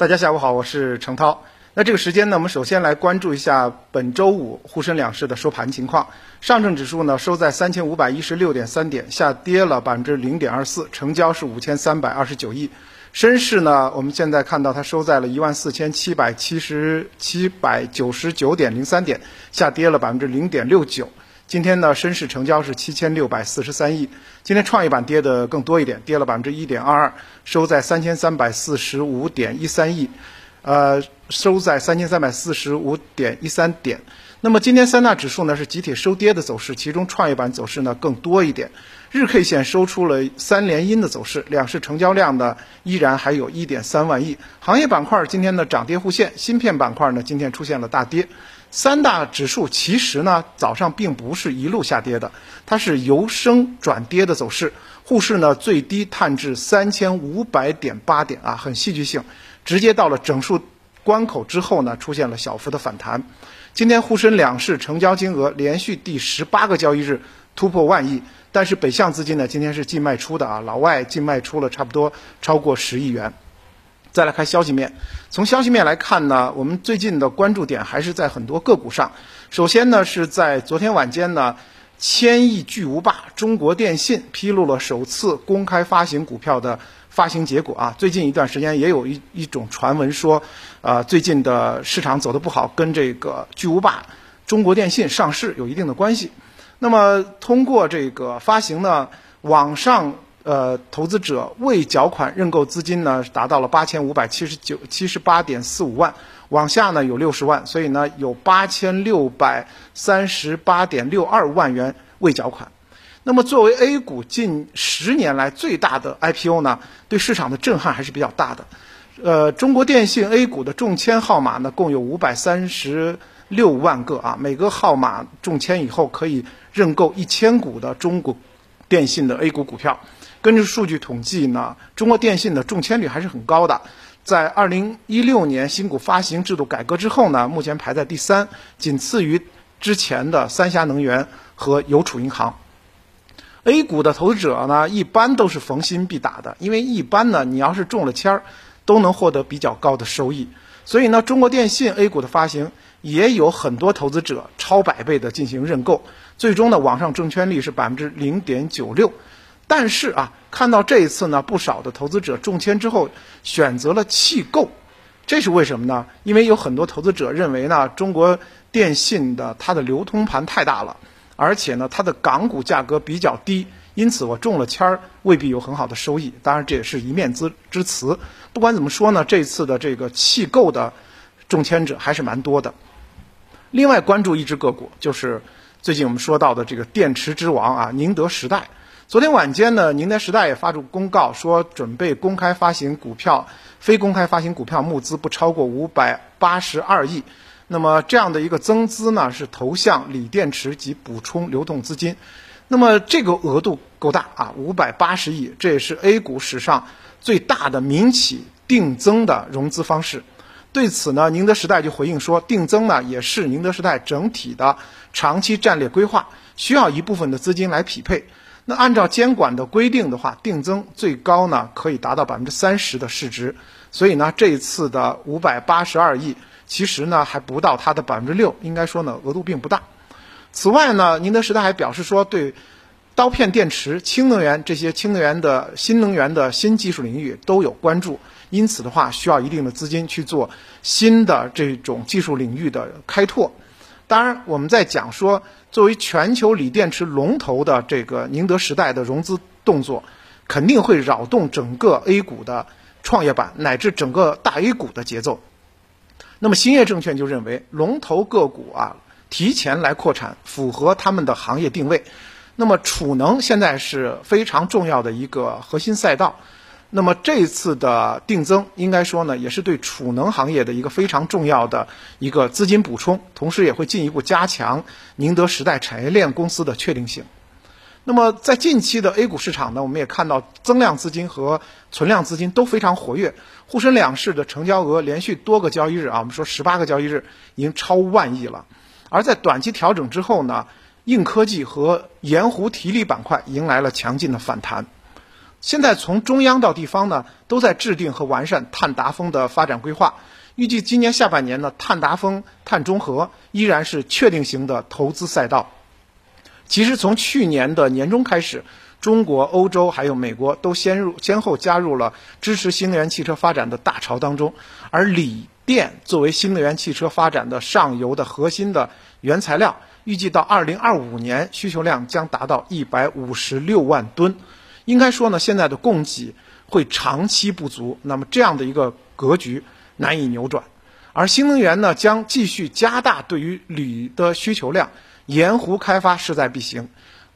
大家下午好，我是程涛。那这个时间呢，我们首先来关注一下本周五沪深两市的收盘情况。上证指数呢收在三千五百一十六点三点，下跌了百分之零点二四，成交是五千三百二十九亿。深市呢，我们现在看到它收在了一万四千七百七十七百九十九点零三点，下跌了百分之零点六九。今天呢，深市成交是七千六百四十三亿。今天创业板跌的更多一点，跌了百分之一点二二，收在三千三百四十五点一三亿，呃，收在三千三百四十五点一三点。那么今天三大指数呢是集体收跌的走势，其中创业板走势呢更多一点。日 K 线收出了三连阴的走势，两市成交量呢依然还有一点三万亿。行业板块今天的涨跌互现，芯片板块呢今天出现了大跌。三大指数其实呢，早上并不是一路下跌的，它是由升转跌的走势。沪市呢最低探至三千五百点八点啊，很戏剧性，直接到了整数关口之后呢，出现了小幅的反弹。今天沪深两市成交金额连续第十八个交易日突破万亿，但是北向资金呢今天是净卖出的啊，老外净卖出了差不多超过十亿元。再来看消息面，从消息面来看呢，我们最近的关注点还是在很多个股上。首先呢，是在昨天晚间呢，千亿巨无霸中国电信披露了首次公开发行股票的发行结果啊。最近一段时间也有一一种传闻说，呃，最近的市场走的不好，跟这个巨无霸中国电信上市有一定的关系。那么通过这个发行呢，网上。呃，投资者未缴款认购资金呢，达到了八千五百七十九七十八点四五万，往下呢有六十万，所以呢有八千六百三十八点六二万元未缴款。那么作为 A 股近十年来最大的 IPO 呢，对市场的震撼还是比较大的。呃，中国电信 A 股的中签号码呢，共有五百三十六万个啊，每个号码中签以后可以认购一千股的中国电信的 A 股股票。根据数据统计呢，中国电信的中签率还是很高的。在二零一六年新股发行制度改革之后呢，目前排在第三，仅次于之前的三峡能源和邮储银行。A 股的投资者呢，一般都是逢新必打的，因为一般呢，你要是中了签儿，都能获得比较高的收益。所以呢，中国电信 A 股的发行也有很多投资者超百倍的进行认购，最终呢，网上中签率是百分之零点九六。但是啊，看到这一次呢，不少的投资者中签之后选择了弃购，这是为什么呢？因为有很多投资者认为呢，中国电信的它的流通盘太大了，而且呢，它的港股价格比较低，因此我中了签儿未必有很好的收益。当然，这也是一面之之词。不管怎么说呢，这次的这个弃购的中签者还是蛮多的。另外，关注一只个股，就是最近我们说到的这个电池之王啊，宁德时代。昨天晚间呢，宁德时代也发出公告说，准备公开发行股票，非公开发行股票募资不超过五百八十二亿。那么这样的一个增资呢，是投向锂电池及补充流动资金。那么这个额度够大啊，五百八十亿，这也是 A 股史上最大的民企定增的融资方式。对此呢，宁德时代就回应说，定增呢也是宁德时代整体的长期战略规划，需要一部分的资金来匹配。那按照监管的规定的话，定增最高呢可以达到百分之三十的市值，所以呢这一次的五百八十二亿，其实呢还不到它的百分之六，应该说呢额度并不大。此外呢，宁德时代还表示说，对刀片电池、氢能源这些氢能源的新能源的新技术领域都有关注，因此的话需要一定的资金去做新的这种技术领域的开拓。当然，我们在讲说，作为全球锂电池龙头的这个宁德时代的融资动作，肯定会扰动整个 A 股的创业板乃至整个大 A 股的节奏。那么，兴业证券就认为，龙头个股啊提前来扩产，符合他们的行业定位。那么，储能现在是非常重要的一个核心赛道。那么这次的定增，应该说呢，也是对储能行业的一个非常重要的一个资金补充，同时也会进一步加强宁德时代产业链公司的确定性。那么在近期的 A 股市场呢，我们也看到增量资金和存量资金都非常活跃，沪深两市的成交额连续多个交易日啊，我们说十八个交易日已经超万亿了。而在短期调整之后呢，硬科技和盐湖提锂板块迎来了强劲的反弹。现在从中央到地方呢，都在制定和完善碳达峰的发展规划。预计今年下半年呢，碳达峰、碳中和依然是确定型的投资赛道。其实从去年的年中开始，中国、欧洲还有美国都先入先后加入了支持新能源汽车发展的大潮当中。而锂电作为新能源汽车发展的上游的核心的原材料，预计到二零二五年需求量将达到一百五十六万吨。应该说呢，现在的供给会长期不足，那么这样的一个格局难以扭转。而新能源呢，将继续加大对于锂的需求量，盐湖开发势在必行。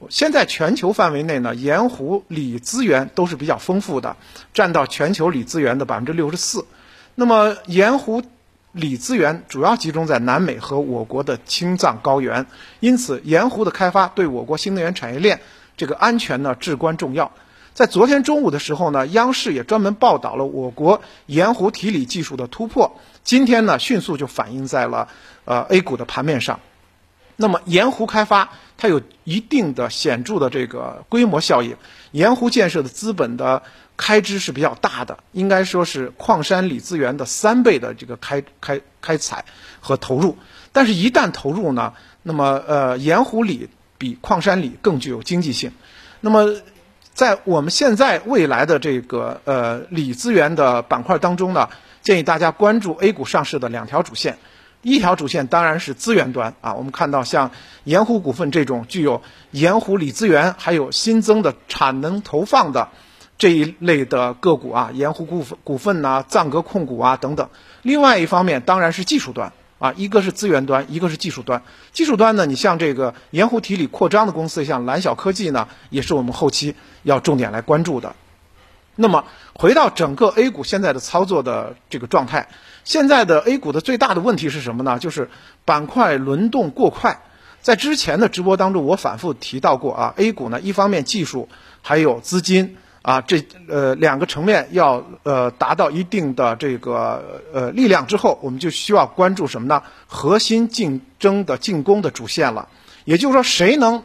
现在全球范围内呢，盐湖锂资源都是比较丰富的，占到全球锂资源的百分之六十四。那么盐湖锂资源主要集中在南美和我国的青藏高原，因此盐湖的开发对我国新能源产业链。这个安全呢至关重要。在昨天中午的时候呢，央视也专门报道了我国盐湖提锂技术的突破。今天呢，迅速就反映在了呃 A 股的盘面上。那么盐湖开发它有一定的显著的这个规模效应，盐湖建设的资本的开支是比较大的，应该说是矿山锂资源的三倍的这个开开开采和投入。但是，一旦投入呢，那么呃盐湖锂。比矿山锂更具有经济性。那么，在我们现在未来的这个呃锂资源的板块当中呢，建议大家关注 A 股上市的两条主线。一条主线当然是资源端啊，我们看到像盐湖股份这种具有盐湖锂资源还有新增的产能投放的这一类的个股啊，盐湖股份股份呐、藏格控股啊等等。另外一方面当然是技术端。啊，一个是资源端，一个是技术端。技术端呢，你像这个盐湖提锂扩张的公司，像蓝晓科技呢，也是我们后期要重点来关注的。那么，回到整个 A 股现在的操作的这个状态，现在的 A 股的最大的问题是什么呢？就是板块轮动过快。在之前的直播当中，我反复提到过啊，A 股呢，一方面技术还有资金。啊，这呃两个层面要呃达到一定的这个呃力量之后，我们就需要关注什么呢？核心竞争的进攻的主线了。也就是说，谁能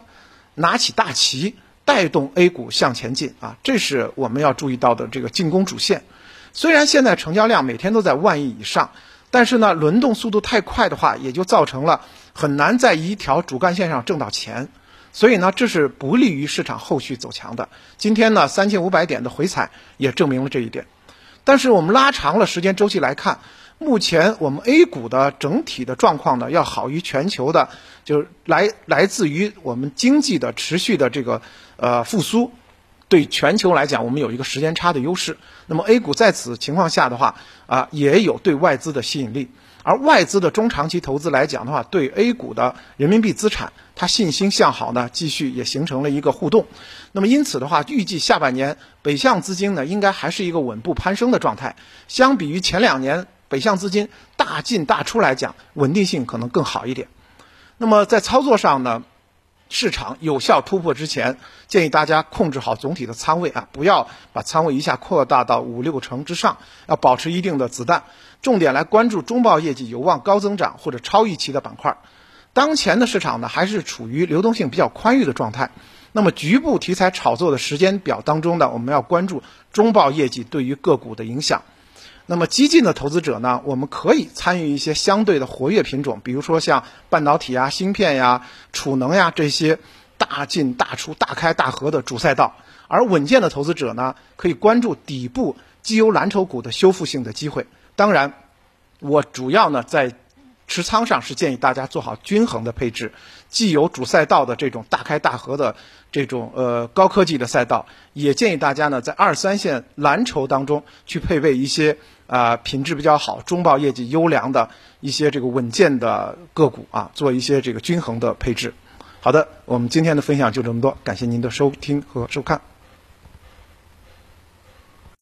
拿起大旗带动 A 股向前进啊？这是我们要注意到的这个进攻主线。虽然现在成交量每天都在万亿以上，但是呢，轮动速度太快的话，也就造成了很难在一条主干线上挣到钱。所以呢，这是不利于市场后续走强的。今天呢，三千五百点的回踩也证明了这一点。但是我们拉长了时间周期来看，目前我们 A 股的整体的状况呢，要好于全球的，就是来来自于我们经济的持续的这个呃复苏。对全球来讲，我们有一个时间差的优势。那么 A 股在此情况下的话，啊，也有对外资的吸引力。而外资的中长期投资来讲的话，对 A 股的人民币资产，它信心向好呢，继续也形成了一个互动。那么因此的话，预计下半年北向资金呢，应该还是一个稳步攀升的状态。相比于前两年北向资金大进大出来讲，稳定性可能更好一点。那么在操作上呢？市场有效突破之前，建议大家控制好总体的仓位啊，不要把仓位一下扩大到五六成之上，要保持一定的子弹。重点来关注中报业绩有望高增长或者超预期的板块。当前的市场呢，还是处于流动性比较宽裕的状态。那么局部题材炒作的时间表当中呢，我们要关注中报业绩对于个股的影响。那么激进的投资者呢，我们可以参与一些相对的活跃品种，比如说像半导体啊、芯片呀、储能呀这些大进大出、大开大合的主赛道。而稳健的投资者呢，可以关注底部绩优蓝筹股的修复性的机会。当然，我主要呢在持仓上是建议大家做好均衡的配置，既有主赛道的这种大开大合的这种呃高科技的赛道，也建议大家呢在二三线蓝筹当中去配备一些。啊，品质比较好、中报业绩优良的一些这个稳健的个股啊，做一些这个均衡的配置。好的，我们今天的分享就这么多，感谢您的收听和收看。